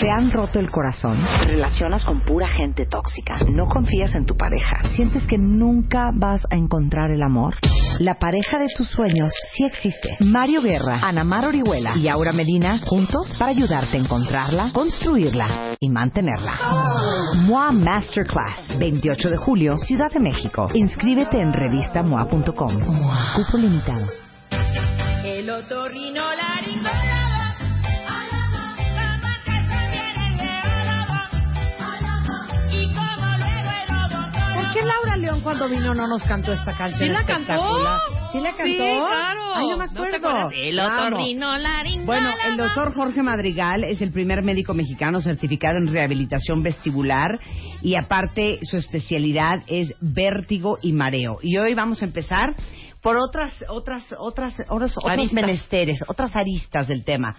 ¿Te han roto el corazón? ¿Te relacionas con pura gente tóxica? ¿No confías en tu pareja? ¿Sientes que nunca vas a encontrar el amor? La pareja de tus sueños sí existe. Mario Guerra, Ana Mar Orihuela y Aura Medina juntos para ayudarte a encontrarla, construirla y mantenerla. MOA Masterclass, 28 de julio, Ciudad de México. Inscríbete en revistamoa.com. Cupo limitado. El otorrinolaringólogo. Qué Laura León cuando vino no nos cantó esta canción ¿Sí la cantó? ¿Sí la cantó? Sí, claro. Ay, no me ¿No te acuerdo. El. Bueno, el doctor Jorge Madrigal es el primer médico mexicano certificado en rehabilitación vestibular y aparte su especialidad es vértigo y mareo. Y hoy vamos a empezar por otras otras otras otros, otros menesteres, otras aristas del tema.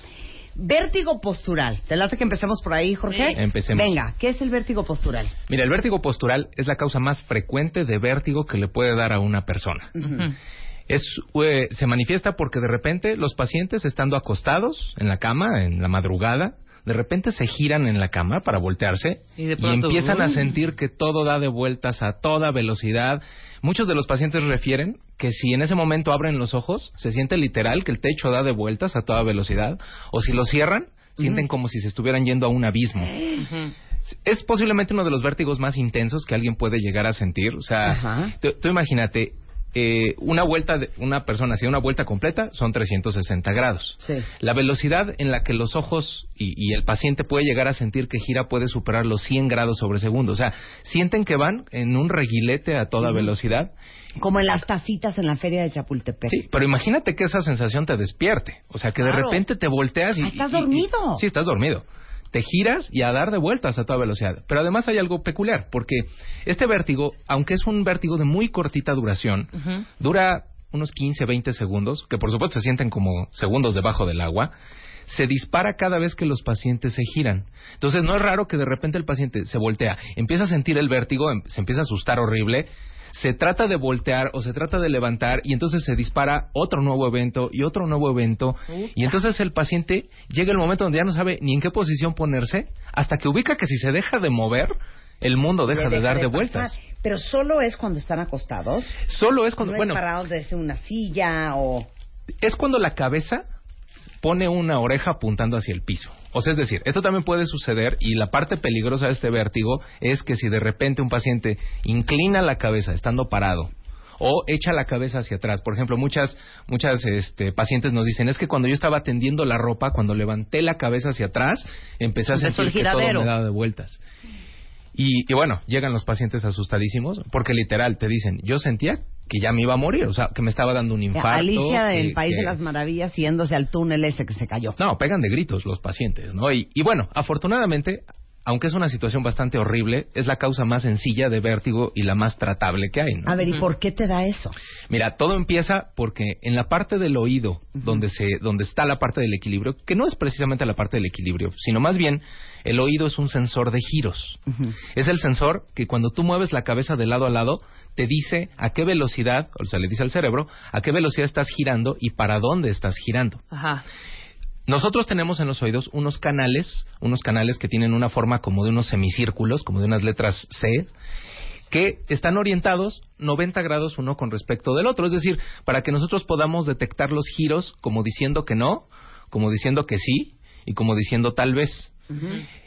Vértigo postural. ¿Te late que empecemos por ahí, Jorge? Sí. Empecemos. Venga, ¿qué es el vértigo postural? Mira, el vértigo postural es la causa más frecuente de vértigo que le puede dar a una persona. Es, eh, se manifiesta porque de repente los pacientes estando acostados en la cama, en la madrugada, de repente se giran en la cama para voltearse Y empiezan a ¡uy! sentir que todo da de vueltas a toda velocidad. Muchos de los pacientes refieren que si en ese momento abren los ojos, se siente literal que el techo da de vueltas a toda velocidad, o si lo cierran, sienten como si se estuvieran yendo a un abismo. Es posiblemente uno de los vértigos más intensos que alguien puede llegar a sentir. O sea, tú imagínate, eh, una vuelta, de, una persona, da una vuelta completa, son 360 grados. Sí. La velocidad en la que los ojos y, y el paciente puede llegar a sentir que gira puede superar los 100 grados sobre segundo. O sea, sienten que van en un reguilete a toda velocidad. Como en las tacitas en la feria de Chapultepec. Sí, pero imagínate que esa sensación te despierte. O sea, que de repente te volteas y... Ah, estás y- y- dormido. sí, estás dormido. Te giras y a dar de vueltas a toda velocidad. Pero además hay algo peculiar, porque este vértigo, aunque es un vértigo de muy cortita duración, dura unos 15, 20 segundos, que por supuesto se sienten como segundos debajo del agua, se dispara cada vez que los pacientes se giran. Entonces no es raro que de repente el paciente se voltea, empieza a sentir el vértigo, em- se empieza a asustar horrible, se trata de voltear o se trata de levantar y entonces se dispara otro nuevo evento y otro nuevo evento y entonces el paciente llega el momento donde ya no sabe ni en qué posición ponerse hasta que ubica que si se deja de mover el mundo deja de dar de pasar. vueltas. Pero solo es cuando están acostados. Solo es cuando no bueno, es parados desde una silla o... es cuando la cabeza pone una oreja apuntando hacia el piso. O sea, es decir, esto también puede suceder y la parte peligrosa de este vértigo es que si de repente un paciente inclina la cabeza estando parado o echa la cabeza hacia atrás. Por ejemplo, muchas muchas este, pacientes nos dicen, es que cuando yo estaba tendiendo la ropa, cuando levanté la cabeza hacia atrás, empecé a sentir que todo me daba de vueltas. Y, y bueno, llegan los pacientes asustadísimos porque literal te dicen, yo sentía que ya me iba a morir, o sea, que me estaba dando un infarto. Alicia que- del País que- de las Maravillas yéndose al túnel ese que se cayó. no, pegan de gritos los pacientes, ¿no? Y, y bueno, afortunadamente, aunque es una situación bastante horrible, es la causa más sencilla de vértigo y la más tratable que hay, ¿no? A ver, ¿y por qué te da eso? Mira, todo empieza porque en la parte del oído, donde se, donde está la parte del equilibrio, que no es precisamente la parte del equilibrio, sino más bien el oído es un sensor de giros. Es el sensor que cuando tú mueves la cabeza de lado a lado, te dice a qué velocidad, o sea, le dice al cerebro, a qué velocidad estás girando y para dónde estás girando. Ajá. Nosotros tenemos en los oídos unos canales, unos canales que tienen una forma como de unos semicírculos, como de unas letras C, que están orientados 90 grados uno con respecto del otro. Es decir, para que nosotros podamos detectar los giros como diciendo que no, como diciendo que sí y como diciendo tal vez.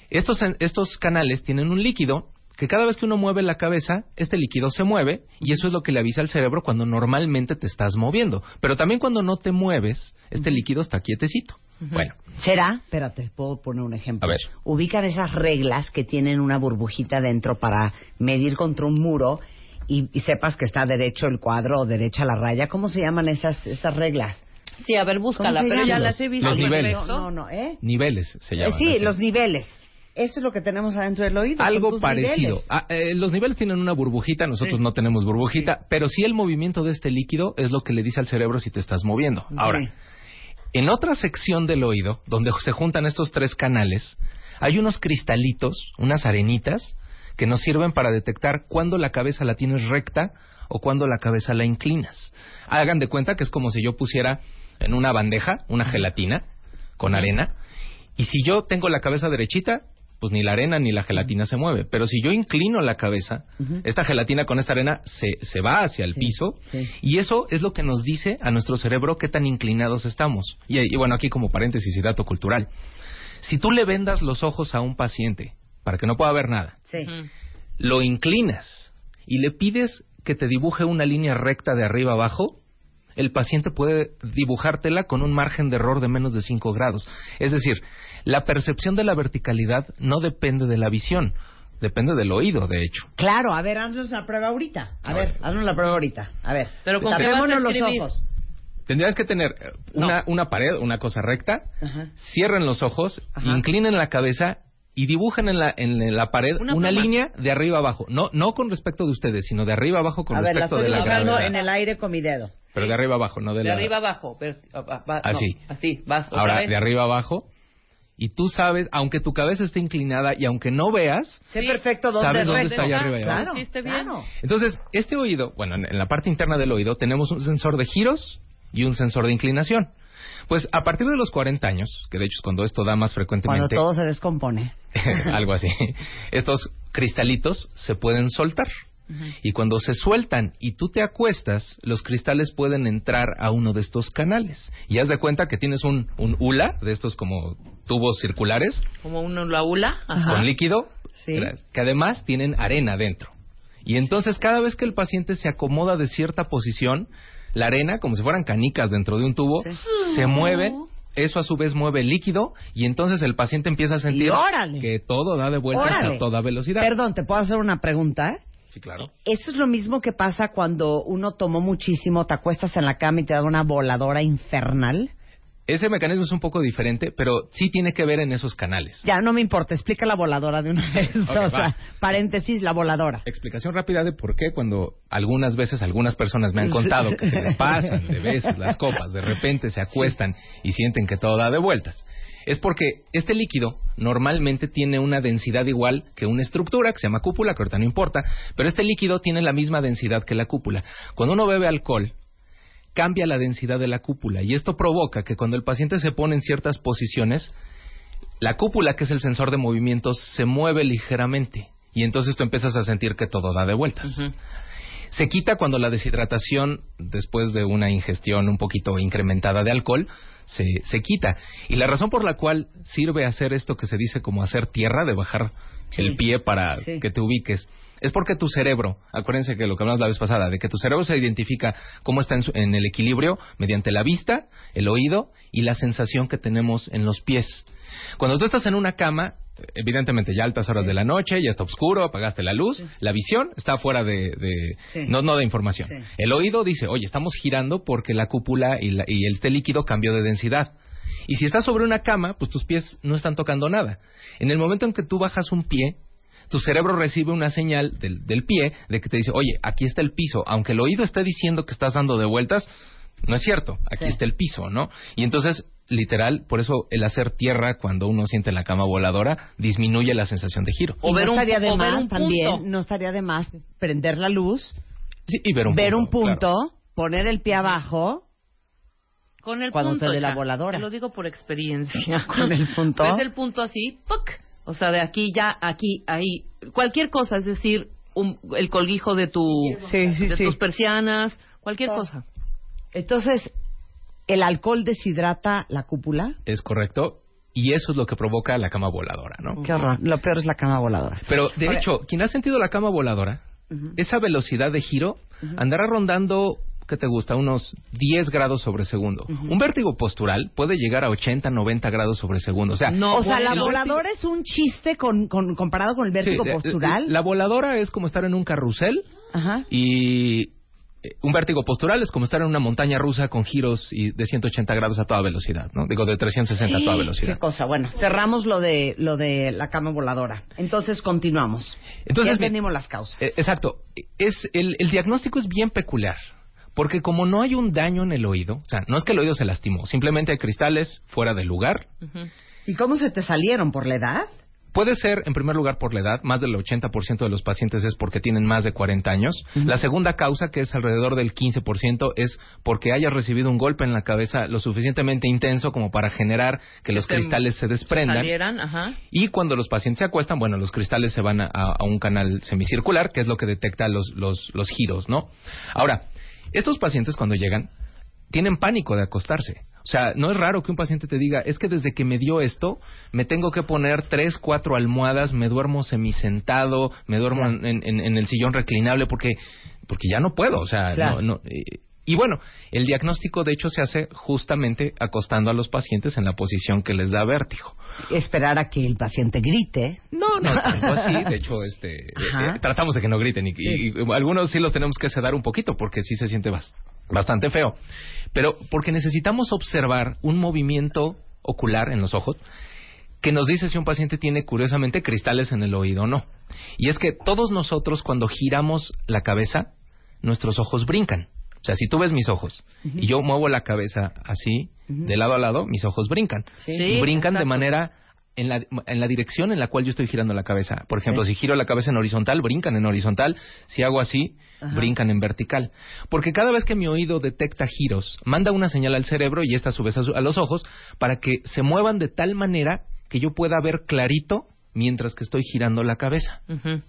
estos, estos canales tienen un líquido que cada vez que uno mueve la cabeza, este líquido se mueve y eso es lo que le avisa al cerebro cuando normalmente te estás moviendo. Pero también cuando no te mueves, este líquido está quietecito. Bueno, ¿Será? Espérate, puedo poner un ejemplo. A ver. Ubican esas reglas que tienen una burbujita dentro para medir contra un muro y, y sepas que está derecho el cuadro o derecha la raya. ¿Cómo se llaman esas, esas reglas? Sí, a ver, búscala, ¿Cómo se pero ya las he visto. Los en niveles. No, no, ¿eh? niveles se Eh, llaman. sí, así. los niveles. Eso es lo que tenemos adentro del oído. Algo parecido. niveles. Ah, eh, los niveles tienen una burbujita, nosotros Sí. no tenemos burbujita, pero sí el movimiento de este líquido es lo que le dice al cerebro si te estás moviendo. Ahora. En otra sección del oído, donde se juntan estos tres canales, hay unos cristalitos, unas arenitas, que nos sirven para detectar cuándo la cabeza la tienes recta o cuándo la cabeza la inclinas. Hagan de cuenta que es como si yo pusiera en una bandeja una gelatina con arena, y si yo tengo la cabeza derechita, pues ni la arena ni la gelatina se mueve. Pero si yo inclino la cabeza, esta gelatina con esta arena se, se va hacia el piso sí. y eso es lo que nos dice a nuestro cerebro qué tan inclinados estamos. Y, y bueno, aquí como paréntesis y dato cultural. Si tú le vendas los ojos a un paciente para que no pueda ver nada, Sí. lo inclinas y le pides que te dibuje una línea recta de arriba abajo, el paciente puede dibujártela con un margen de error de menos de 5 grados. Es decir, la percepción de la verticalidad no depende de la visión, depende del oído, de hecho. Claro, a ver, haznos la prueba ahorita. A, A ver, ver. haznos la prueba ahorita. A ver, Pero ¿con los ojos. Tendrías que tener eh, una, una pared, una cosa recta, Ajá. cierren los ojos, Ajá. inclinen la cabeza y dibujen en la, en la pared Una línea de arriba abajo. No, no con respecto de ustedes, sino de arriba abajo con a ver, la respecto estoy de la dibujando gravedad. en el aire con mi dedo. Pero de arriba abajo, no de, De la... arriba abajo. ah, ah, no, Así. vas. Ahora, vez. de arriba abajo. Y tú sabes, aunque tu cabeza esté inclinada y aunque no veas, Sé Sí. perfecto dónde ¿Sabes es dónde está allá arriba y abajo? Claro, Hiciste bien. claro. entonces este oído, bueno, en, en la parte interna del oído tenemos un sensor de giros y un sensor de inclinación. Pues a partir de los 40 años, que de hecho es cuando esto da más Cuando frecuentemente, todo se descompone. algo así, estos cristalitos se pueden soltar. Y cuando se sueltan y tú te acuestas, los cristales pueden entrar a uno de estos canales. Y haz de cuenta que tienes un, un hula, de estos como tubos circulares, Como uno la hula. Ajá. con líquido, Sí. que además tienen arena dentro. Y entonces cada vez que el paciente se acomoda de cierta posición, la arena, como si fueran canicas dentro de un tubo, se mueve. Eso a su vez mueve el líquido y entonces el paciente empieza a sentir que todo da de vueltas Órale. a toda velocidad. Perdón, ¿te puedo hacer una pregunta? Sí, claro. Eso es lo mismo que pasa cuando uno tomó muchísimo, te acuestas en la cama y te da una voladora infernal. Ese mecanismo es un poco diferente, pero sí tiene que ver en esos canales. Ya, no me importa, explica la voladora de una vez. O sea, paréntesis, la voladora. Explicación rápida de por qué cuando algunas veces algunas personas me han contado que se les pasan de veces las copas, de repente se acuestan y sienten que todo da de vueltas. Es porque este líquido normalmente tiene una densidad igual que una estructura que se llama cúpula, que ahorita no importa, pero este líquido tiene la misma densidad que la cúpula. Cuando uno bebe alcohol, cambia la densidad de la cúpula y esto provoca que cuando el paciente se pone en ciertas posiciones, la cúpula, que es el sensor de movimientos, se mueve ligeramente y entonces tú empiezas a sentir que todo da de vueltas. Se quita cuando la deshidratación, después de una ingestión un poquito incrementada de alcohol, se, se quita. Y la razón por la cual sirve hacer esto que se dice como hacer tierra, de bajar el pie para Sí. que te ubiques, es porque tu cerebro, acuérdense que lo que hablamos la vez pasada, de que tu cerebro se identifica cómo está en, su- en el equilibrio mediante la vista, el oído y la sensación que tenemos en los pies. Cuando tú estás en una cama, evidentemente ya altas horas de la noche, ya está oscuro, apagaste la luz, la visión está fuera de, de- Sí. no, no de información. El oído dice, oye, estamos girando porque la cúpula y, la- y el té líquido cambió de densidad. Y si estás sobre una cama, pues tus pies no están tocando nada. En el momento en que tú bajas un pie, tu cerebro recibe una señal del, del pie de que te dice, oye, aquí está el piso. Aunque el oído esté diciendo que estás dando de vueltas, no es cierto, aquí está el piso, ¿no? Y entonces, literal, por eso el hacer tierra cuando uno siente en la cama voladora disminuye la sensación de giro. O ver no un- estaría de o ver más un también, punto. no estaría de más prender la luz, Sí, y ver un ver punto. un punto, claro. poner el pie abajo, Con el Cuando punto. te dé la voladora. Te lo digo por experiencia. Con el punto. Ves el punto así, ¡puc! O sea, de aquí ya, aquí, ahí. Cualquier cosa, es decir, un- el colguijo de tu, Sí, sí, de sí. tus persianas, cualquier cosa. Entonces, ¿el alcohol deshidrata la cúpula? Es correcto. Y eso es lo que provoca la cama voladora, ¿no? Qué horror. Lo peor es la cama voladora. Pero, de Ahora- hecho, quien ha sentido la cama voladora, esa velocidad de giro andará rondando, ¿qué te gusta? Unos 10 grados sobre segundo. Un vértigo postural puede llegar a 80, 90 grados sobre segundo. O sea, No, o sea, la voladora es un chiste con, con- comparado con el sí, vértigo la- postural. La, voladora es como estar en un carrusel Ajá. y un vértigo postural es como estar en una montaña rusa con giros y de 180 grados a toda velocidad, ¿no? Digo, de 360 a toda velocidad. Qué cosa. Bueno, cerramos lo de lo de la cama voladora. Entonces continuamos. Entonces, ya entendimos las causas. Eh, exacto. Es, el, el diagnóstico es bien peculiar. Porque como no hay un daño en el oído, o sea, no es que el oído se lastimó, simplemente hay cristales fuera del lugar. ¿Y cómo se te salieron por la edad? Puede ser, en primer lugar, por la edad. Más del 80% de los pacientes es porque tienen más de 40 años. La segunda causa, que es alrededor del 15%, es porque hayas recibido un golpe en la cabeza lo suficientemente intenso como para generar que los se- cristales se desprendan. Salieran, ajá. Y cuando los pacientes se acuestan, bueno, los cristales se van a, a un canal semicircular, que es lo que detecta los, los, los giros, ¿no? Ahora, estos pacientes cuando llegan, tienen pánico de acostarse. O sea, no es raro que un paciente te diga, es que desde que me dio esto, me tengo que poner tres, cuatro almohadas, me duermo semisentado, me duermo en, en- en el sillón reclinable porque, porque ya no puedo. O sea, Claro. no, no, eh, y bueno, el diagnóstico de hecho se hace justamente acostando a los pacientes en la posición que les da vértigo. Esperar a que el paciente grite. No, no, tanto así. De hecho, este, Ajá. eh, tratamos de que no griten y, y- y algunos sí los tenemos que sedar un poquito porque sí se siente bas- bastante feo. Pero porque necesitamos observar un movimiento ocular en los ojos que nos dice si un paciente tiene curiosamente cristales en el oído o no. Y es que todos nosotros cuando giramos la cabeza, nuestros ojos brincan. O sea, si tú ves mis ojos y yo muevo la cabeza así, de lado a lado, mis ojos brincan. Sí. Y brincan de manera en la, en la dirección en la cual yo estoy girando la cabeza. Por ejemplo, si giro la cabeza en horizontal, brincan en horizontal. Si hago así, brincan en vertical. Porque cada vez que mi oído detecta giros, manda una señal al cerebro y esta a su vez a, su- a los ojos para que se muevan de tal manera que yo pueda ver clarito mientras que estoy girando la cabeza.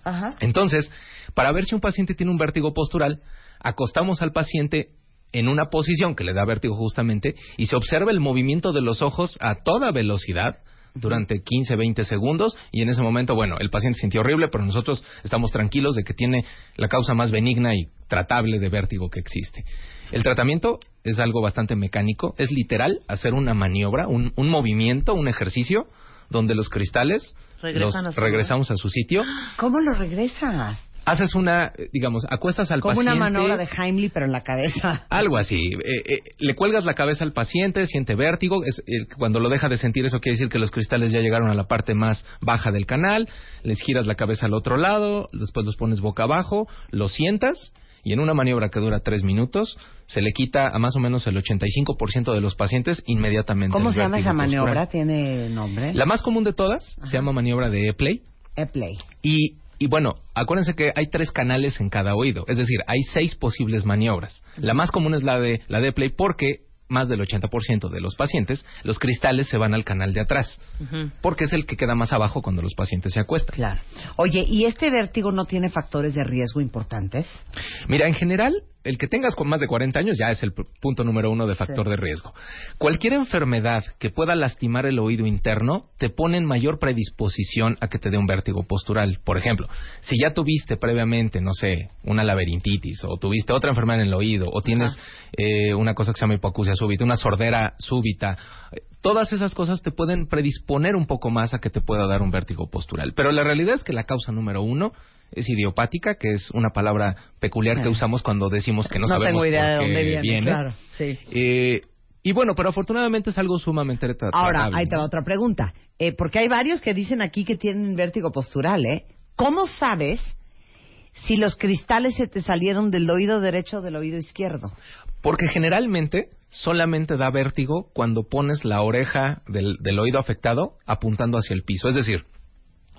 Ajá. Entonces, para ver si un paciente tiene un vértigo postural, acostamos al paciente en una posición que le da vértigo justamente y se observa el movimiento de los ojos a toda velocidad durante 15, 20 segundos y en ese momento, bueno, el paciente sintió horrible, pero nosotros estamos tranquilos de que tiene la causa más benigna y tratable de vértigo que existe. El tratamiento es algo bastante mecánico, es literal hacer una maniobra, un, un movimiento, un ejercicio donde los cristales los a regresamos a su sitio ¿Cómo lo regresas? Haces una, eh, digamos, acuestas al Como paciente. una maniobra de Heimlich, pero en la cabeza. Algo así. Eh, eh, le cuelgas la cabeza al paciente, siente vértigo. Es, eh, cuando lo deja de sentir, eso quiere decir que los cristales ya llegaron a la parte más baja del canal. Les giras la cabeza al otro lado, después los pones boca abajo, lo sientas. Y en una maniobra que dura tres minutos, se le quita a más o menos el 85% de los pacientes inmediatamente. ¿Cómo se llama esa maniobra? postural. ¿Tiene nombre? La más común de todas se llama maniobra de E-Play. E-play. Y, y bueno, acuérdense que hay tres canales en cada oído, es decir, hay seis posibles maniobras. La más común es la de la de play porque más del 80% de los pacientes, los cristales se van al canal de atrás, porque es el que queda más abajo cuando los pacientes se acuestan. Claro. Oye, ¿y este vértigo no tiene factores de riesgo importantes? Mira, en general, el que tengas con más de 40 años ya es el punto número uno de factor de riesgo. Cualquier enfermedad que pueda lastimar el oído interno te pone en mayor predisposición a que te dé un vértigo postural. Por ejemplo, si ya tuviste previamente, no sé, una laberintitis o tuviste otra enfermedad en el oído o tienes eh, una cosa que se llama hipoacusia súbita, una sordera súbita, todas esas cosas te pueden predisponer un poco más a que te pueda dar un vértigo postural. Pero la realidad es que la causa número uno es idiopática, que es una palabra peculiar que Eh. usamos cuando decimos que no, No sabemos tengo idea de por qué dónde viene, claro, sí. Eh, y bueno, pero afortunadamente es algo sumamente tra- Ahora, tratable, ahí te va otra pregunta. Eh, porque hay varios que dicen aquí que tienen vértigo postural, ¿eh? ¿Cómo sabes si los cristales se te salieron del oído derecho o del oído izquierdo? Porque generalmente solamente da vértigo cuando pones la oreja del, del oído afectado apuntando hacia el piso. Es decir,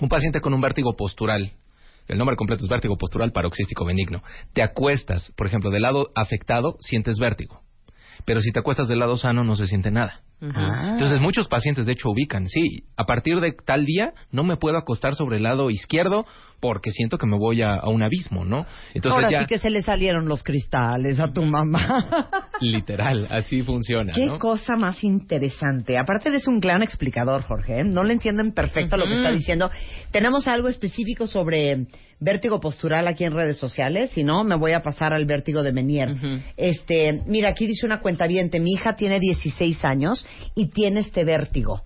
un paciente con un vértigo postural, el nombre completo es vértigo postural paroxístico benigno, te acuestas, por ejemplo, del lado afectado, sientes vértigo. Pero si te acuestas del lado sano, no se siente nada. Ah. Entonces muchos pacientes de hecho ubican, sí, a partir de tal día no me puedo acostar sobre el lado izquierdo porque siento que me voy a, a un abismo, ¿no? Entonces Ahora ya sí que se le salieron los cristales a tu mamá. literal, así funciona, Qué ¿no? cosa más interesante. Aparte eres un gran explicador, Jorge. ¿eh? No le entienden perfecto lo que está diciendo. Tenemos algo específico sobre vértigo postural aquí en redes sociales. Si no, me voy a pasar al vértigo de Menier. Este, mira, aquí dice una cuenta mi hija tiene 16 años y tiene este vértigo.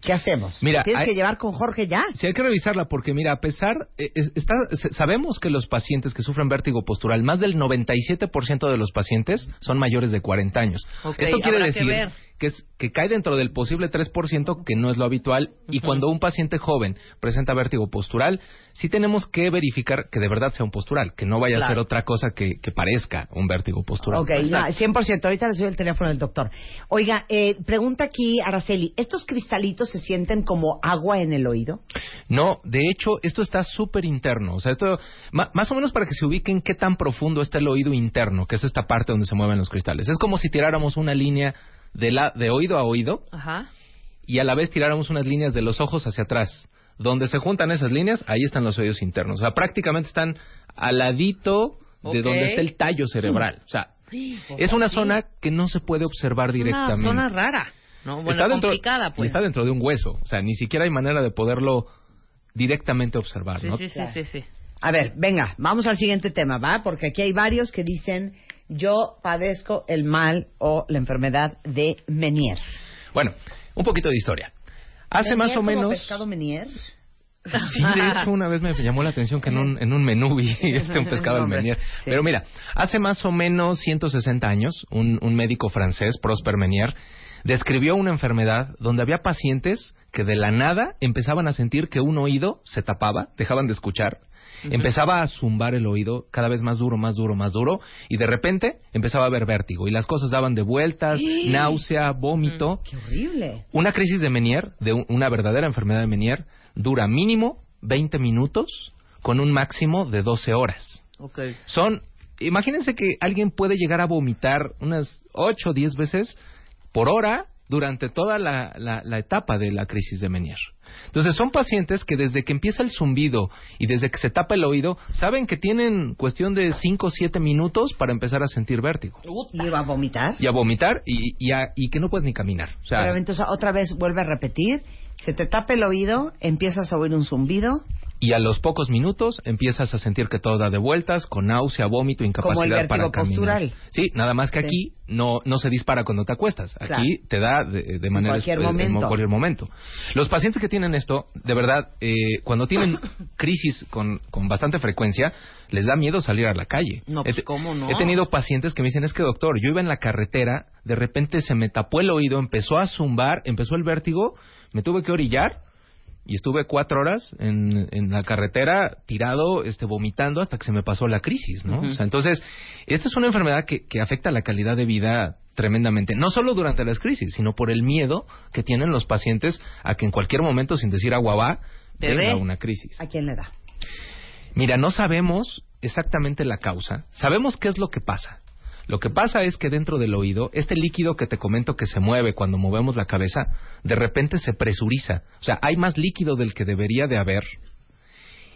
¿Qué hacemos? Mira, ¿Tienes hay- que llevar con Jorge ya? Sí, hay que revisarla porque, mira, a pesar, eh, es- está, se- sabemos que los pacientes que sufren vértigo postural, más del 97% de los pacientes son mayores de 40 años. Ok, Esto quiere que decir ver. Que, es, que cae dentro del posible 3%, que no es lo habitual, y cuando un paciente joven presenta vértigo postural, sí tenemos que verificar que de verdad sea un postural, que no vaya a ser otra cosa que, que parezca un vértigo postural. Ok, ya, 100%. Ahorita les doy el teléfono del doctor. Oiga, eh, pregunta aquí Araceli, ¿estos cristalitos se sienten como agua en el oído? No, de hecho, esto está súper interno. O sea, esto, más o menos para que se ubiquen qué tan profundo está el oído interno, que es esta parte donde se mueven los cristales. Es como si tiráramos una línea de, la, de oído a oído Ajá. y a la vez tiráramos unas líneas de los ojos hacia atrás. Donde se juntan esas líneas, ahí están los oídos internos. O sea, prácticamente están al ladito de donde está el tallo cerebral. O sea, Sí, es una sí. zona que no se puede observar Es una directamente. zona rara. No, bueno, está dentro, complicada, pues. Está dentro de un hueso. O sea, ni siquiera hay manera de poderlo directamente observar, Sí, ¿no? sí, sí, sí, sí. A ver, venga, vamos al siguiente tema, ¿va? Porque aquí hay varios que dicen, yo padezco el mal o la enfermedad de Menier. Bueno, un poquito de historia. Hace ¿Menier más o como menos... pescado Menier? Sí, de hecho, una vez me llamó la atención que en un, en un menú vi este, un pescado al Menier. sí. Pero mira, hace más o menos 160 años, un, un médico francés, Prosper Menier, describió una enfermedad donde había pacientes que de la nada empezaban a sentir que un oído se tapaba, dejaban de escuchar, empezaba a zumbar el oído cada vez más duro, más duro, más duro, y de repente empezaba a haber vértigo y las cosas daban de vueltas, náusea, vómito. ¡Qué horrible! Una crisis de Menier, de un- una verdadera enfermedad de Menier, dura mínimo 20 minutos con un máximo de 12 horas. Son, imagínense que alguien puede llegar a vomitar unas 8 o 10 veces por hora durante toda la, la- la etapa de la crisis de Menier. Entonces son pacientes que desde que empieza el zumbido y desde que se tapa el oído, saben que tienen cuestión de 5 o 7 minutos para empezar a sentir vértigo. ¿Y a vomitar? Y a vomitar y, y, a- y que no puedes ni caminar. O sea, Pero entonces otra vez vuelve a repetir, se te tapa el oído, empiezas a oír un zumbido, y a los pocos minutos empiezas a sentir que todo da de vueltas, con náusea, vómito, incapacidad Como el para caminar. postural. Sí, nada más que Sí. aquí no, no se dispara cuando te acuestas. Aquí Claro. te da de, de manera cualquier eh, en momento. cualquier momento. Los pacientes que tienen esto, de verdad, eh, cuando tienen crisis con, con bastante frecuencia, les da miedo salir a la calle. No, pues, ¿cómo no? He tenido pacientes que me dicen, es que doctor, yo iba en la carretera, de repente se me tapó el oído, empezó a zumbar, empezó el vértigo, me tuve que orillar y estuve cuatro horas en, en la carretera tirado, este, vomitando hasta que se me pasó la crisis, ¿no? O sea, entonces, esta es una enfermedad que, que afecta la calidad de vida tremendamente, no solo durante las crisis, sino por el miedo que tienen los pacientes a que en cualquier momento, sin decir agua va, Te venga dé. una crisis. ¿a quién le da? Mira, no sabemos exactamente la causa. Sabemos qué es lo que pasa. Lo que pasa es que dentro del oído, este líquido que te comento que se mueve cuando movemos la cabeza, de repente se presuriza. O sea, hay más líquido del que debería de haber.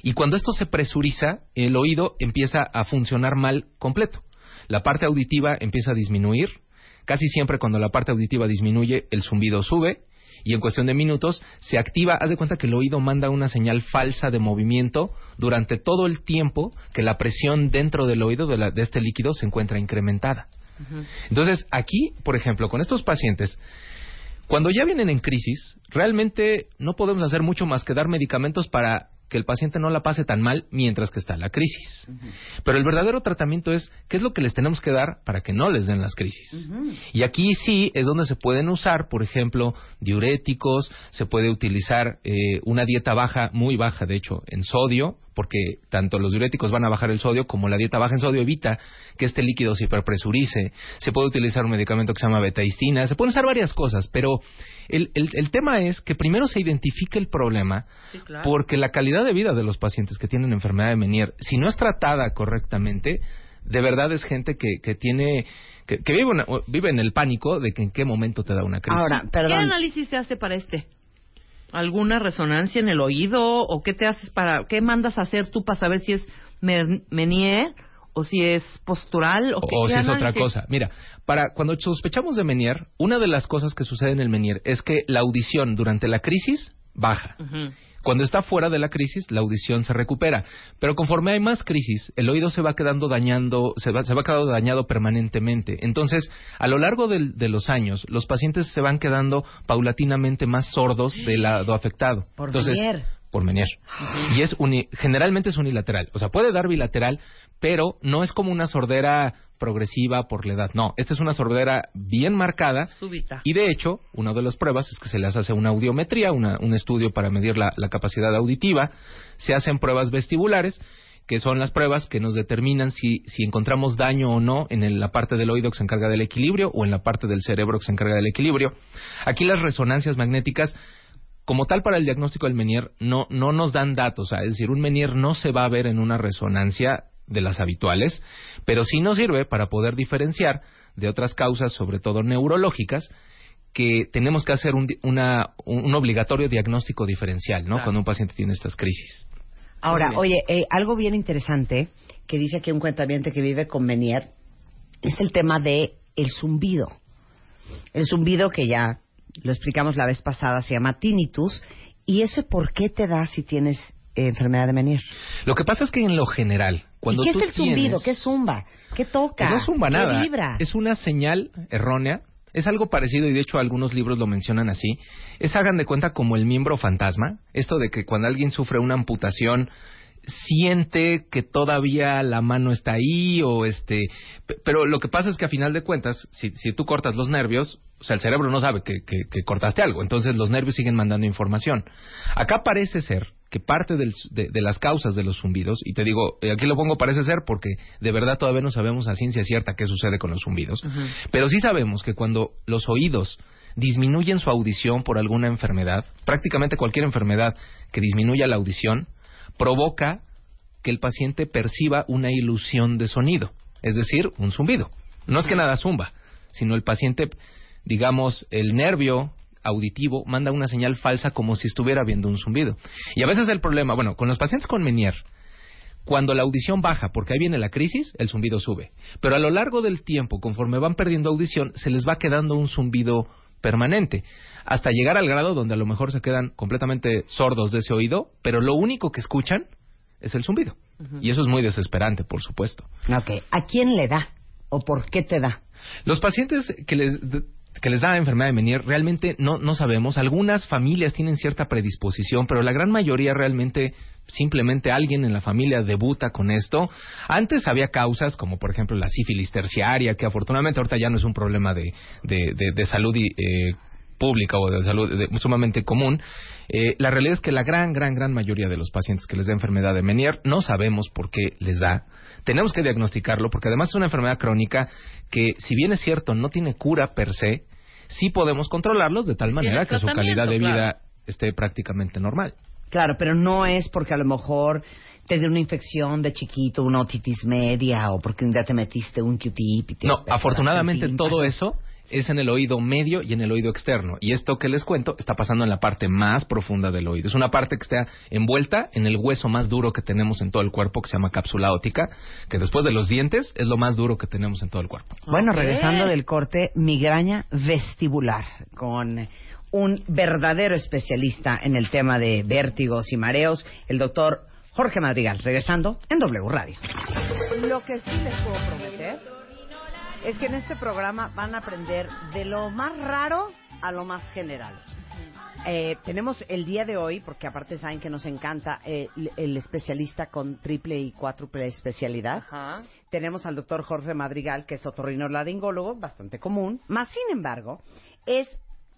Y cuando esto se presuriza, el oído empieza a funcionar mal completo. La parte auditiva empieza a disminuir. Casi siempre cuando la parte auditiva disminuye, el zumbido sube y en cuestión de minutos se activa. Haz de cuenta que el oído manda una señal falsa de movimiento durante todo el tiempo que la presión dentro del oído de, la- de este líquido se encuentra incrementada. Entonces, aquí, por ejemplo, con estos pacientes, cuando ya vienen en crisis, realmente no podemos hacer mucho más que dar medicamentos para que el paciente no la pase tan mal mientras que está en la crisis. Pero el verdadero tratamiento es qué es lo que les tenemos que dar para que no les den las crisis. Y aquí sí es donde se pueden usar, por ejemplo, diuréticos, se puede utilizar eh, una dieta baja, muy baja de hecho, en sodio, porque tanto los diuréticos van a bajar el sodio como la dieta baja en sodio evita que este líquido se hiperpresurice. Se puede utilizar un medicamento que se llama betaistina, se pueden usar varias cosas, pero el, el- el tema es que primero se identifique el problema Sí, claro. porque la calidad de vida de los pacientes que tienen enfermedad de Menier, si no es tratada correctamente, de verdad es gente que, que tiene que, que vive, una- vive en el pánico de que en qué momento te da una crisis. Ahora, ¿Qué perdón. análisis se hace para este? ¿Alguna resonancia en el oído? ¿O qué te haces para, qué mandas a hacer tú para saber si es men- Menier o si es postural o, qué- o qué si es otra cosa. Mira, para cuando sospechamos de Menier, una de las cosas que sucede en el Menier es que la audición durante la crisis baja. Ujú. Cuando está fuera de la crisis, la audición se recupera. Pero conforme hay más crisis, el oído se va quedando dañando, se va, se va quedando dañado permanentemente. Entonces, a lo largo del- de, los años, los pacientes se van quedando paulatinamente más sordos del lado afectado. Por Entonces, Menier. por Menier. Y es uni- generalmente es unilateral. O sea, puede dar bilateral, pero no es como una sordera progresiva por la edad. No, esta es una sordera bien marcada. Súbita. Y de hecho, una de las pruebas es que se les hace una audiometría, una- un estudio para medir la, la capacidad auditiva. Se hacen pruebas vestibulares, que son las pruebas que nos determinan si, si encontramos daño o no en el- la parte del oído que se encarga del equilibrio o en la parte del cerebro que se encarga del equilibrio. Aquí las resonancias magnéticas como tal para el diagnóstico del Menier no, no nos dan datos, es decir, un Menier no se va a ver en una resonancia de las habituales, pero sí nos sirve para poder diferenciar de otras causas, sobre todo neurológicas, que tenemos que hacer un, una, un, obligatorio diagnóstico diferencial, ¿no? Claro. Cuando un paciente tiene estas crisis. Ahora, oye, eh, algo bien interesante que dice aquí un cuentaviente que vive con Menier es el tema de el zumbido. El zumbido que ya lo explicamos la vez pasada se llama tinnitus y eso por qué te da si tienes eh, enfermedad de Menier. Lo que pasa es que en lo general, cuando ¿Y qué tú es el zumbido? ¿Qué zumba? ¿Qué toca? Pues no zumba ¿Qué nada. vibra? Es una señal errónea. Es algo parecido y de hecho algunos libros lo mencionan así. Es hagan de cuenta como el miembro fantasma. Esto de que cuando alguien sufre una amputación siente que todavía la mano está ahí o este pe- pero lo que pasa es que a final de cuentas si, si tú cortas los nervios o sea el cerebro no sabe que, que- que cortaste algo entonces los nervios siguen mandando información. Acá parece ser que parte del- de, de las causas de los zumbidos y te digo eh, aquí lo pongo parece ser porque de verdad todavía no sabemos a ciencia cierta qué sucede con los zumbidos pero sí sabemos que cuando los oídos disminuyen su audición por alguna enfermedad prácticamente cualquier enfermedad que disminuya la audición provoca que el paciente perciba una ilusión de sonido, es decir, un zumbido. No es que nada zumba, sino el paciente, digamos, el nervio auditivo manda una señal falsa como si estuviera viendo un zumbido. Y a veces el problema, bueno, con los pacientes con Menier, cuando la audición baja, porque ahí viene la crisis, el zumbido sube. Pero a lo largo del tiempo, conforme van perdiendo audición, se les va quedando un zumbido permanente, hasta llegar al grado donde a lo mejor se quedan completamente sordos de ese oído, pero lo único que escuchan es el zumbido. Y eso es muy desesperante, por supuesto. Ok, ¿a quién le da? ¿O por qué te da? Los pacientes que les, que les da enfermedad de Menier realmente no, no sabemos. Algunas familias tienen cierta predisposición, pero la gran mayoría realmente simplemente alguien en la familia debuta con esto. Antes había causas como por ejemplo la sífilis terciaria, que afortunadamente ahorita ya no es un problema de, de, de- de salud y, eh, pública o de salud de- sumamente común. Eh, la realidad es que la gran, gran, gran mayoría de los pacientes que les da enfermedad de Menier no sabemos por qué les da. Tenemos que diagnosticarlo porque además es una enfermedad crónica que, si bien es cierto, no tiene cura per se, sí podemos controlarlos de tal manera que su calidad de vida claro. esté prácticamente normal. Claro, pero no es porque a lo mejor te dio una infección de chiquito, una otitis media, o porque un día te metiste un Q-tip. y te No, afortunadamente todo eso es en el oído medio y en el oído externo. Y esto que les cuento está pasando en la parte más profunda del oído. Es una parte que está envuelta en el hueso más duro que tenemos en todo el cuerpo, que se llama cápsula óptica, que después de los dientes es lo más duro que tenemos en todo el cuerpo. Bueno, regresando del corte, migraña vestibular, con un verdadero especialista en el tema de vértigos y mareos, el doctor Jorge Madrigal, regresando en W Radio. Lo que sí les puedo prometer es que en este programa van a aprender de lo más raro a lo más general. Eh, tenemos el día de hoy, porque aparte saben que nos encanta eh, el, el especialista con triple y cuádruple especialidad. Ajá. Tenemos al doctor Jorge Madrigal, que es otorrinolaringólogo, bastante común, más sin embargo, es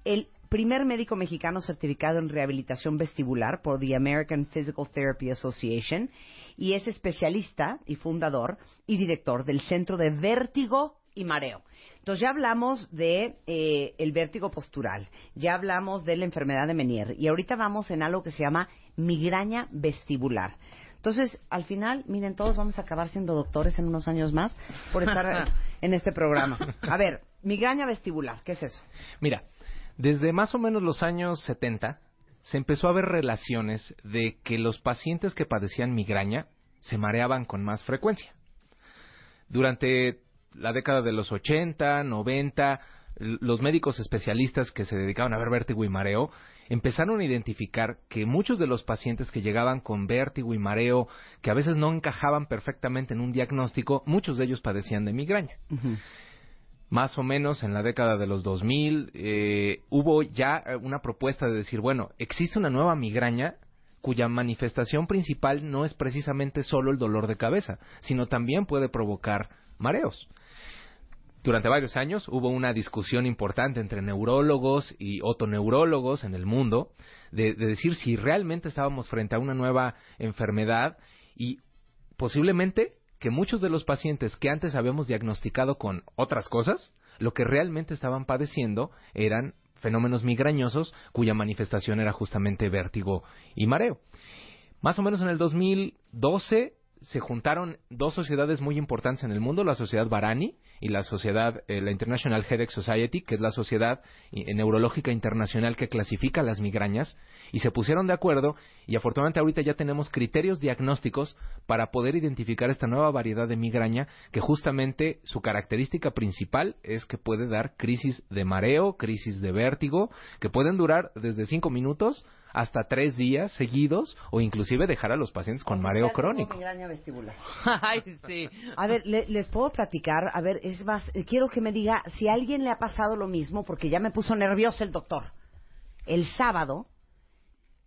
el primer médico mexicano certificado en rehabilitación vestibular por the American Physical Therapy Association y es especialista y fundador y director del Centro de Vértigo y Mareo. Entonces ya hablamos de eh, el vértigo postural, ya hablamos de la enfermedad de Menier y ahorita vamos en algo que se llama migraña vestibular. Entonces, al final, miren, todos vamos a acabar siendo doctores en unos años más por estar en este programa. A ver, migraña vestibular, ¿qué es eso? Mira, desde más o menos los años 70 se empezó a ver relaciones de que los pacientes que padecían migraña se mareaban con más frecuencia. Durante la década de los 80, 90, l- los médicos especialistas que se dedicaban a ver vértigo y mareo empezaron a identificar que muchos de los pacientes que llegaban con vértigo y mareo, que a veces no encajaban perfectamente en un diagnóstico, muchos de ellos padecían de migraña. Más o menos en la década de los 2000 eh, hubo ya eh, una propuesta de decir, bueno, existe una nueva migraña cuya manifestación principal no es precisamente solo el dolor de cabeza, sino también puede provocar mareos. Durante varios años hubo una discusión importante entre neurólogos y otoneurólogos en el mundo de, de decir si realmente estábamos frente a una nueva enfermedad y posiblemente que muchos de los pacientes que antes habíamos diagnosticado con otras cosas, lo que realmente estaban padeciendo eran fenómenos migrañosos cuya manifestación era justamente vértigo y mareo. Más o menos en el 2012 se juntaron dos sociedades muy importantes en el mundo, la sociedad Barani y la sociedad, eh, la International Headache Society, que es la sociedad eh, neurológica internacional que clasifica las migrañas, y se pusieron de acuerdo y afortunadamente ahorita ya tenemos criterios diagnósticos para poder identificar esta nueva variedad de migraña que justamente su característica principal es que puede dar crisis de mareo, crisis de vértigo, que pueden durar desde cinco minutos hasta tres días seguidos o inclusive dejar a los pacientes con mareo crónico. migraña vestibular. Ay, sí. A ver, le- les puedo platicar. A ver, es más, eh, quiero que me diga si a alguien le ha pasado lo mismo, porque ya me puso nervioso el doctor. El sábado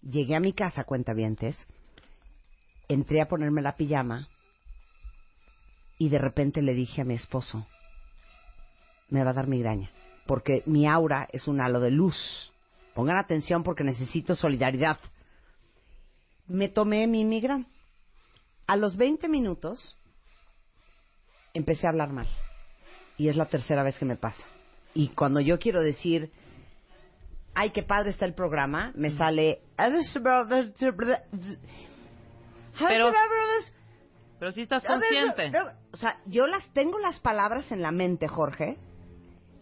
llegué a mi casa, cuentavientes, entré a ponerme la pijama y de repente le dije a mi esposo, me va a dar migraña, porque mi aura es un halo de luz. Pongan atención porque necesito solidaridad. Me tomé mi migraña. A los 20 minutos empecé a hablar mal. Y es la tercera vez que me pasa. Y cuando yo quiero decir, ay, qué padre está el programa, me sale... Pero- Pero si estás consciente. O sea, yo las tengo las palabras en la mente, Jorge,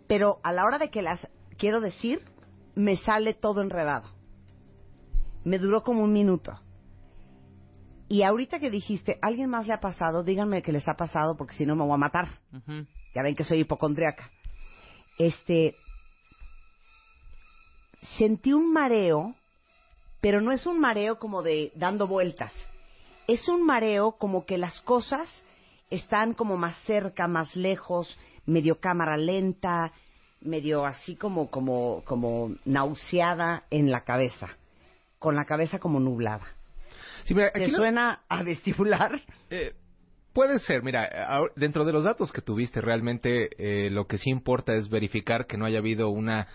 pero a la hora de que las quiero decir, me sale todo enredado. Me duró como un minuto. Y ahorita que dijiste, ¿alguien más le ha pasado? Díganme que les ha pasado porque si no me voy a matar. Ya ven que soy hipocondriaca. Este. Sentí un mareo, pero no es un mareo como de dando vueltas. Es un mareo como que las cosas están como más cerca, más lejos, medio cámara lenta, medio así como, como, como nauseada en la cabeza, con la cabeza como nublada. Sí, mira, ¿Te suena a vestibular? Eh, puede ser, mira, dentro de los datos que tuviste, realmente eh, lo que sí importa es verificar que no haya habido una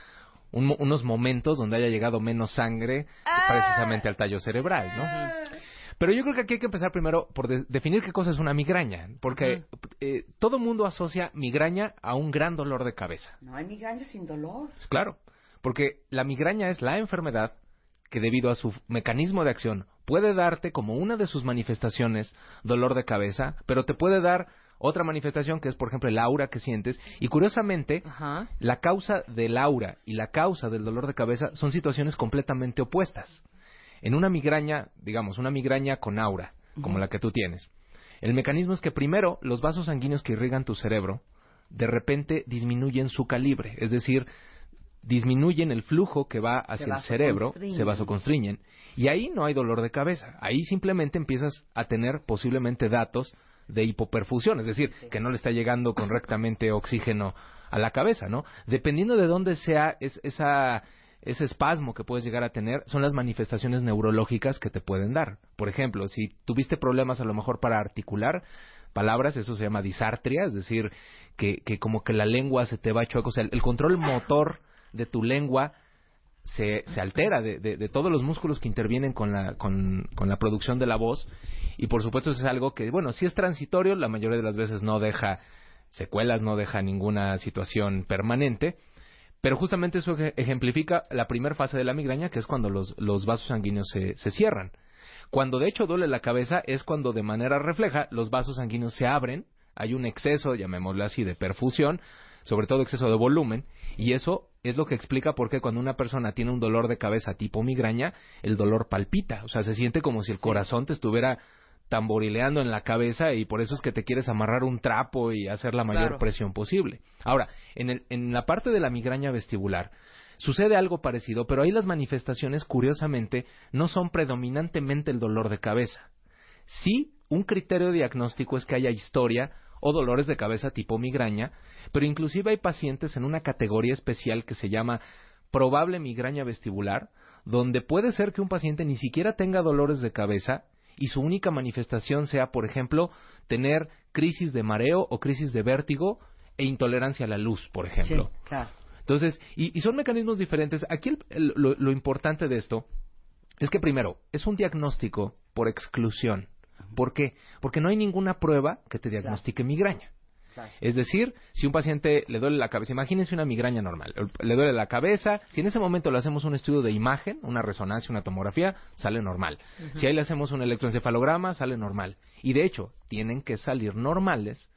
un mo- unos momentos donde haya llegado menos sangre precisamente al tallo cerebral, ¿no? Pero yo creo que aquí hay que empezar primero por de- definir qué cosa es una migraña, porque eh, todo mundo asocia migraña a un gran dolor de cabeza. No hay migraña sin dolor. Claro, porque la migraña es la enfermedad que debido a su mecanismo de acción puede darte como una de sus manifestaciones dolor de cabeza, pero te puede dar otra manifestación que es, por ejemplo, el aura que sientes. Y curiosamente, Ajá. la causa del aura y la causa del dolor de cabeza son situaciones completamente opuestas. En una migraña, digamos, una migraña con aura, como la que tú tienes, el mecanismo es que primero los vasos sanguíneos que irrigan tu cerebro de repente disminuyen su calibre, es decir, disminuyen el flujo que va hacia el cerebro, se vasoconstriñen, y ahí no hay dolor de cabeza, ahí simplemente empiezas a tener posiblemente datos de hipoperfusión, es decir, que no le está llegando correctamente oxígeno a la cabeza, ¿no? Dependiendo de dónde sea es- esa ese espasmo que puedes llegar a tener son las manifestaciones neurológicas que te pueden dar. Por ejemplo, si tuviste problemas a lo mejor para articular palabras, eso se llama disartria, es decir, que, que como que la lengua se te va chueco, o sea, el, control motor de tu lengua se, se altera de, de- de todos los músculos que intervienen con la, con, con la producción de la voz y por supuesto es algo que, bueno, si es transitorio, la mayoría de las veces no deja secuelas, no deja ninguna situación permanente, pero justamente eso ej- ejemplifica la primera fase de la migraña, que es cuando los, los vasos sanguíneos se, se cierran. Cuando de hecho duele la cabeza es cuando de manera refleja los vasos sanguíneos se abren, hay un exceso, llamémoslo así, de perfusión, sobre todo exceso de volumen, y eso es lo que explica por qué cuando una persona tiene un dolor de cabeza tipo migraña, el dolor palpita, o sea, se siente como si el corazón te estuviera tamborileando en la cabeza y por eso es que te quieres amarrar un trapo y hacer la mayor Claro. presión posible. Ahora, en, el, en la parte de la migraña vestibular, sucede algo parecido, pero ahí las manifestaciones, curiosamente, no son predominantemente el dolor de cabeza. Sí, un criterio diagnóstico es que haya historia o dolores de cabeza tipo migraña, pero inclusive hay pacientes en una categoría especial que se llama probable migraña vestibular, donde puede ser que un paciente ni siquiera tenga dolores de cabeza y su única manifestación sea, por ejemplo, tener crisis de mareo o crisis de vértigo e intolerancia a la luz, por ejemplo. Sí, claro. Entonces, y, y son mecanismos diferentes. Aquí el- el- lo, lo importante de esto es que primero, es un diagnóstico por exclusión. ¿Por qué? Porque no hay ninguna prueba que te diagnostique migraña. Claro. Es decir, si un paciente le duele la cabeza, imagínense una migraña normal, le duele la cabeza, si en ese momento le hacemos un estudio de imagen, una resonancia, una tomografía, sale normal. Si ahí le hacemos un electroencefalograma, sale normal. Y de hecho, tienen que salir normales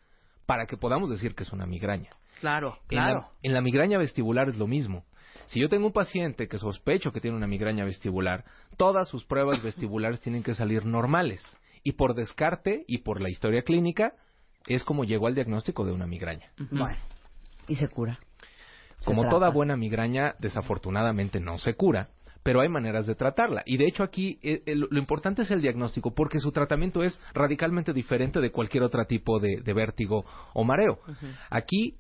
para que podamos decir que es una migraña. Claro, En la- claro. En la, migraña vestibular es lo mismo. Si yo tengo un paciente que sospecho que tiene una migraña vestibular, todas sus pruebas vestibulares tienen que salir normales. Y por descarte y por la historia clínica, es como llegó al diagnóstico de una migraña. Bueno, y se cura. Se Como trata. toda buena migraña, desafortunadamente no se cura, pero hay maneras de tratarla. Y de hecho aquí eh, eh, lo importante es el diagnóstico, porque su tratamiento es radicalmente diferente de cualquier otro tipo de, de vértigo o mareo. Aquí,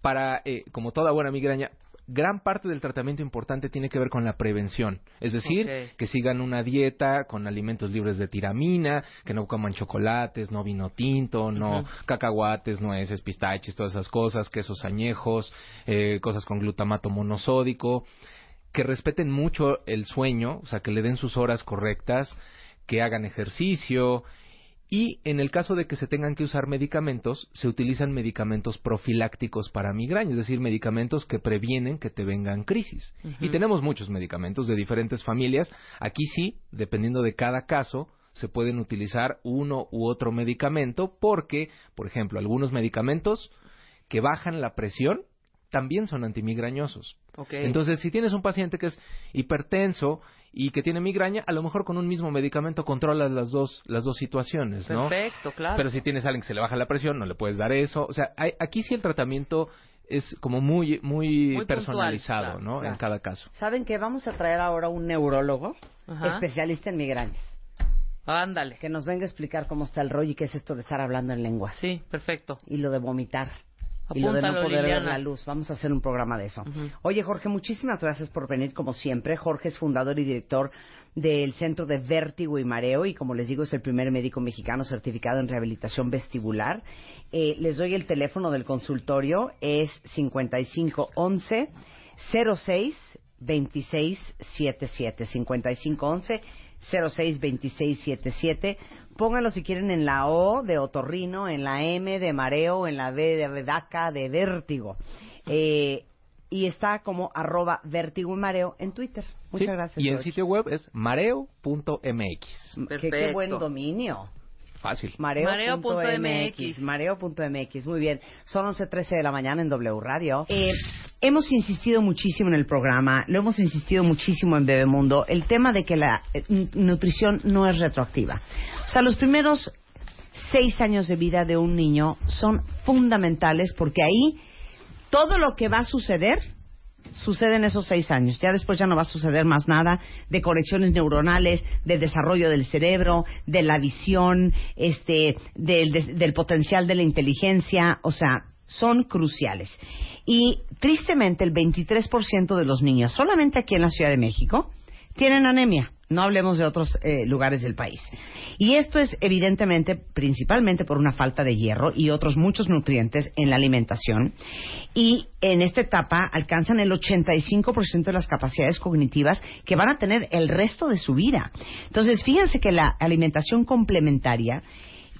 para, eh, como toda buena migraña, gran parte del tratamiento importante tiene que ver con la prevención. Es decir, que sigan una dieta con alimentos libres de tiramina, que no coman chocolates, no vino tinto, no cacahuates, nueces, pistaches, todas esas cosas, quesos añejos, eh, cosas con glutamato monosódico, que respeten mucho el sueño, o sea, que le den sus horas correctas, que hagan ejercicio y en el caso de que se tengan que usar medicamentos, se utilizan medicamentos profilácticos para migraña, es decir, medicamentos que previenen que te vengan crisis. Y tenemos muchos medicamentos de diferentes familias. Aquí sí, dependiendo de cada caso, se pueden utilizar uno u otro medicamento porque, por ejemplo, algunos medicamentos que bajan la presión también son antimigrañosos. Ok. Entonces, si tienes un paciente que es hipertenso y que tiene migraña, a lo mejor con un mismo medicamento controlas las dos, las dos situaciones, ¿no? Perfecto, claro. Pero si tienes a alguien que se le baja la presión, no le puedes dar eso. O sea, hay- aquí sí el tratamiento es como muy, muy, puntual, personalizado, claro, ¿no? claro. En cada caso. ¿Saben qué? Vamos a traer ahora un neurólogo Ajá. especialista en migrañas Ándale. que nos venga a explicar cómo está el rollo y qué es esto de estar hablando en lenguas Sí, perfecto. y lo de vomitar. Y lo de no poder ver la luz. Vamos a hacer un programa de eso. Oye, Jorge, muchísimas gracias por venir, como siempre. Jorge es fundador y director del Centro de Vértigo y Mareo y, como les digo, es el primer médico mexicano certificado en rehabilitación vestibular. Eh, les doy el teléfono del consultorio. Es 5511 06 2677. 5511 06 2677. Pónganlo si quieren en la O de otorrino, en la M de mareo, en la D de vedaca, de vértigo. Eh, y está como arroba vértigo y mareo en Twitter. Muchas Sí, gracias. Y el George. sitio web es mareo.mx. Qué, qué Perfecto. buen dominio. Fácil. Mareo.mx. Mareo.mx. Mareo.mx. Muy bien. Son 11.13 de la mañana en W Radio. Eh, hemos insistido muchísimo en el programa, lo hemos insistido muchísimo en Bebemundo, el tema de que la eh, nutrición no es retroactiva. O sea, los primeros seis años de vida de un niño son fundamentales porque ahí todo lo que va a suceder sucede en esos seis años. Ya después ya no va a suceder más nada de conexiones neuronales, de desarrollo del cerebro, de la visión, este, del, des- del potencial de la inteligencia, o sea, son cruciales. Y tristemente el 23% de los niños, solamente aquí en la Ciudad de México, tienen anemia. No hablemos de otros eh, lugares del país. Y esto es evidentemente, principalmente por una falta de hierro y otros muchos nutrientes en la alimentación. Y en esta etapa alcanzan el 85% de las capacidades cognitivas que van a tener el resto de su vida. Entonces, fíjense que la alimentación complementaria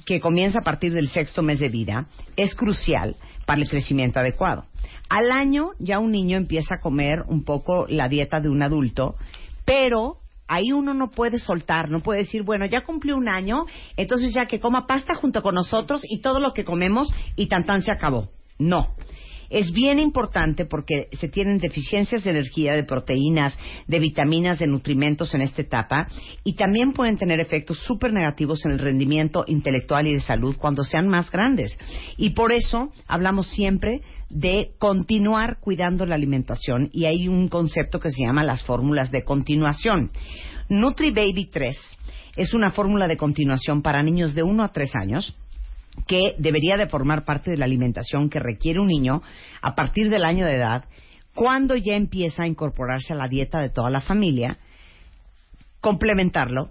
que comienza a partir del sexto mes de vida es crucial para el crecimiento adecuado. Al año ya un niño empieza a comer un poco la dieta de un adulto, pero ahí uno no puede soltar, no puede decir, bueno, ya cumplió un año, entonces ya que coma pasta junto con nosotros y todo lo que comemos y tan tan se acabó. No. Es bien importante porque se tienen deficiencias de energía, de proteínas, de vitaminas, de nutrimentos en esta etapa y también pueden tener efectos súper negativos en el rendimiento intelectual y de salud cuando sean más grandes. Y por eso hablamos siempre de continuar cuidando la alimentación y hay un concepto que se llama las fórmulas de continuación. NutriBaby 3 es una fórmula de continuación para niños de 1 a 3 años que debería de formar parte de la alimentación que requiere un niño a partir del año de edad cuando ya empieza a incorporarse a la dieta de toda la familia, complementarlo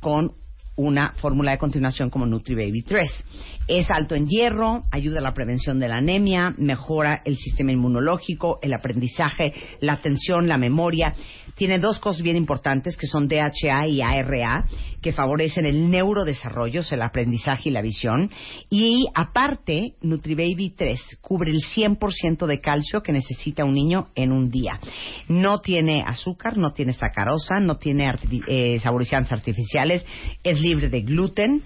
con una fórmula de continuación como NutriBaby 3. Es alto en hierro, ayuda a la prevención de la anemia, mejora el sistema inmunológico, el aprendizaje, la atención, la memoria. Tiene dos cosas bien importantes que son DHA y ARA, que favorecen el neurodesarrollo, el aprendizaje y la visión. Y aparte, NutriBaby 3 cubre el 100% de calcio que necesita un niño en un día. No tiene azúcar, no tiene sacarosa, no tiene eh, saborizantes artificiales, es libre de gluten.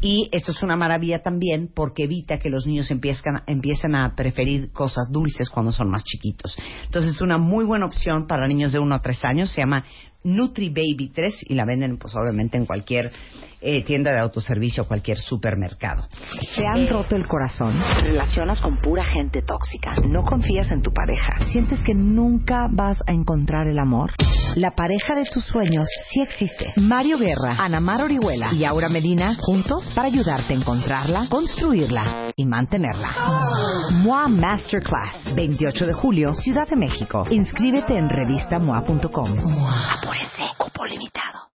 Y esto es una maravilla también porque evita que los niños empiezan, empiecen a preferir cosas dulces cuando son más chiquitos. Entonces es una muy buena opción para niños de 1 a 3 años. Se llama NutriBaby 3 y la venden pues obviamente en cualquier eh, tienda de autoservicio o cualquier supermercado. ¿Te han roto el corazón? ¿Te relacionas con pura gente tóxica? ¿No confías en tu pareja? ¿Sientes que nunca vas a encontrar el amor? La pareja de tus sueños sí existe. Mario Guerra, Ana Mar Orihuela y Aura Medina juntos para ayudarte a encontrarla, construirla y mantenerla. MOA Masterclass, 28 de julio, Ciudad de México. Inscríbete en revistamoa.com por el cupo limitado.